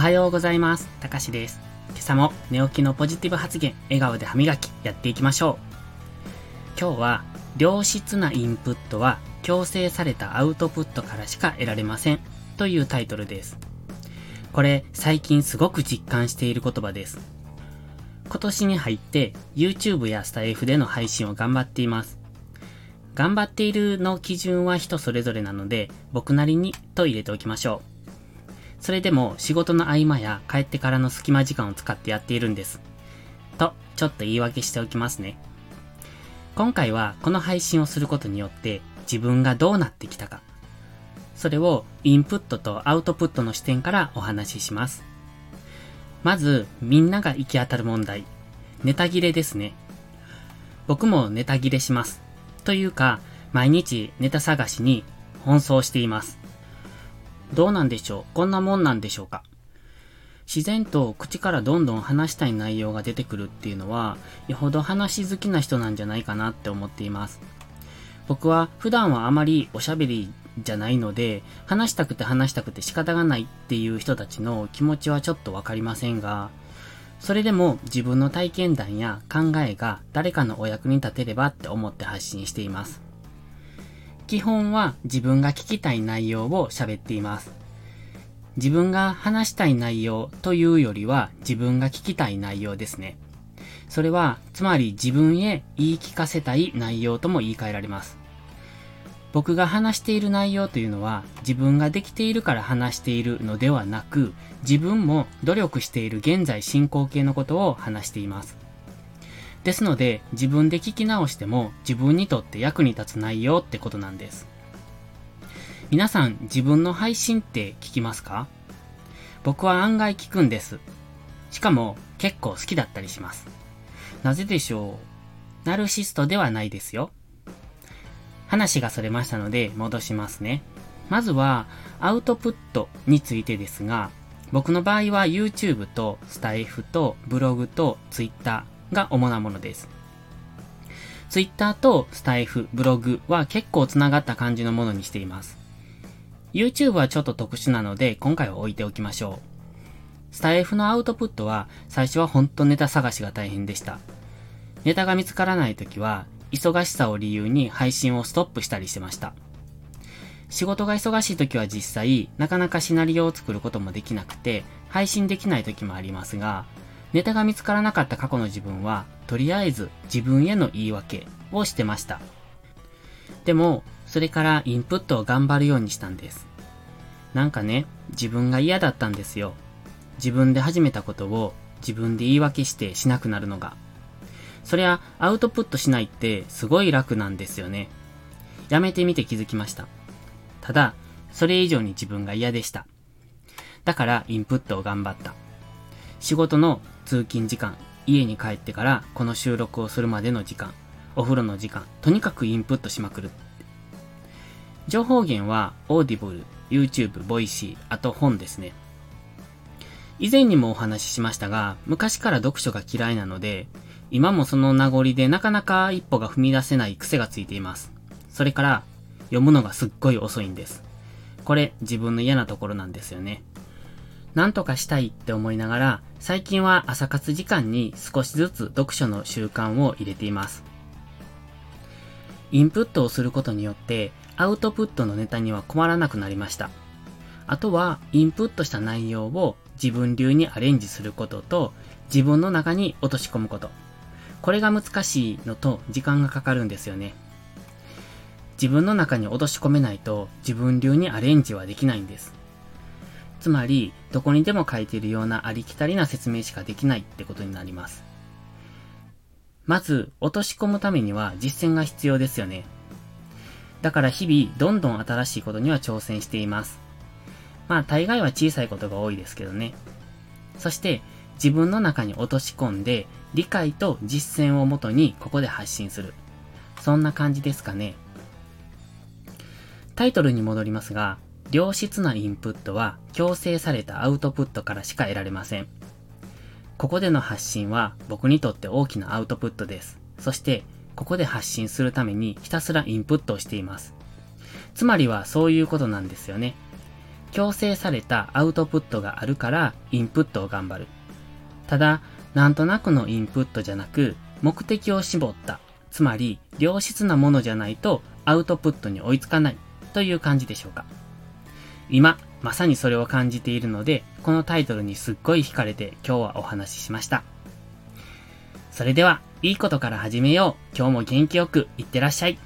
はようございます。たかしです。今朝も寝起きのポジティブ発言、笑顔で歯磨きやっていきましょう。今日は、良質なインプットは強制されたアウトプットからしか得られません。というタイトルです。これ、最近すごく実感している言葉です。今年に入って YouTube やスタイフでの配信を頑張っています。頑張っているの基準は人それぞれなので、僕なりにと入れておきましょう。それでも仕事の合間や帰ってからの隙間時間を使ってやっているんです。と、ちょっと言い訳しておきますね。今回はこの配信をすることによって自分がどうなってきたか。それをインプットとアウトプットの視点からお話しします。まず、みんなが行き当たる問題。ネタ切れですね。僕もネタ切れします。というか、毎日ネタ探しに奔走しています。どうなんでしょう？こんなもんなんでしょうか？自然と口からどんどん話したい内容が出てくるっていうのは、よほど話好きな人なんじゃないかなって思っています。僕は普段はあまりおしゃべりじゃないので、話したくて話したくて仕方がないっていう人たちの気持ちはちょっとわかりませんが、それでも自分の体験談や考えが誰かのお役に立てればって思って発信しています。基本は自分が聞きたい内容を喋っています。自分が話したい内容というよりは自分が聞きたい内容ですね。それは、つまり自分へ言い聞かせたい内容とも言い換えられます。僕が話している内容というのは自分ができているから話しているのではなく自分も努力している現在進行形のことを話しています。ですので自分で聞き直しても自分にとって役に立つ内容ってことなんです。皆さん自分の配信って聞きますか？僕は案外聞くんです。しかも結構好きだったりします。なぜでしょう？ナルシストではないですよ。話がそれましたので戻しますね。まずはアウトプットについてですが、僕の場合は YouTube とスタイフとブログと Twitter が主なものです。Twitter とスタイフ、ブログは結構繋がった感じのものにしています。YouTube はちょっと特殊なので今回は置いておきましょう。スタイフのアウトプットは最初はほんとネタ探しが大変でした。ネタが見つからないときは忙しさを理由に配信をストップしたりしてました。仕事が忙しい時は実際、なかなかシナリオを作ることもできなくて、配信できない時もありますが、ネタが見つからなかった過去の自分は、とりあえず自分への言い訳をしてました。でも、それからインプットを頑張るようにしたんです。なんかね、自分が嫌だったんですよ。自分で始めたことを自分で言い訳してしなくなるのが。そりゃ、アウトプットしないってすごい楽なんですよね。やめてみて気づきました。ただ、それ以上に自分が嫌でした。だから、インプットを頑張った。仕事の通勤時間、家に帰ってからこの収録をするまでの時間、お風呂の時間、とにかくインプットしまくる。情報源は、 Audible、YouTube、 Voicy、あと本ですね。以前にもお話ししましたが、昔から読書が嫌いなので、今もその名残でなかなか一歩が踏み出せない癖がついています。それから、読むのがすっごい遅いんです。これ、自分の嫌なところなんですよね。なんとかしたいって思いながら、最近は朝活時間に少しずつ読書の習慣を入れています。インプットをすることによって、アウトプットのネタには困らなくなりました。あとは、インプットした内容を自分流にアレンジすることと、自分の中に落とし込むこと。これが難しいのと時間がかかるんですよね。自分の中に落とし込めないと自分流にアレンジはできないんです。つまり、どこにでも書いているようなありきたりな説明しかできないってことになります。まず、落とし込むためには実践が必要ですよね。だから日々、どんどん新しいことには挑戦しています。まあ、大概は小さいことが多いですけどね。そして、自分の中に落とし込んで、理解と実践をもとにここで発信する。そんな感じですかね。タイトルに戻りますが、良質なインプットは強制されたアウトプットからしか得られません。ここでの発信は僕にとって大きなアウトプットです。そして、ここで発信するためにひたすらインプットをしています。つまりはそういうことなんですよね。強制されたアウトプットがあるからインプットを頑張る。ただ、なんとなくのインプットじゃなく、目的を絞った。つまり、良質なものじゃないとアウトプットに追いつかないという感じでしょうか。今、まさにそれを感じているので、このタイトルにすっごい惹かれて今日はお話ししました。それでは、いいことから始めよう。今日も元気よくいってらっしゃい。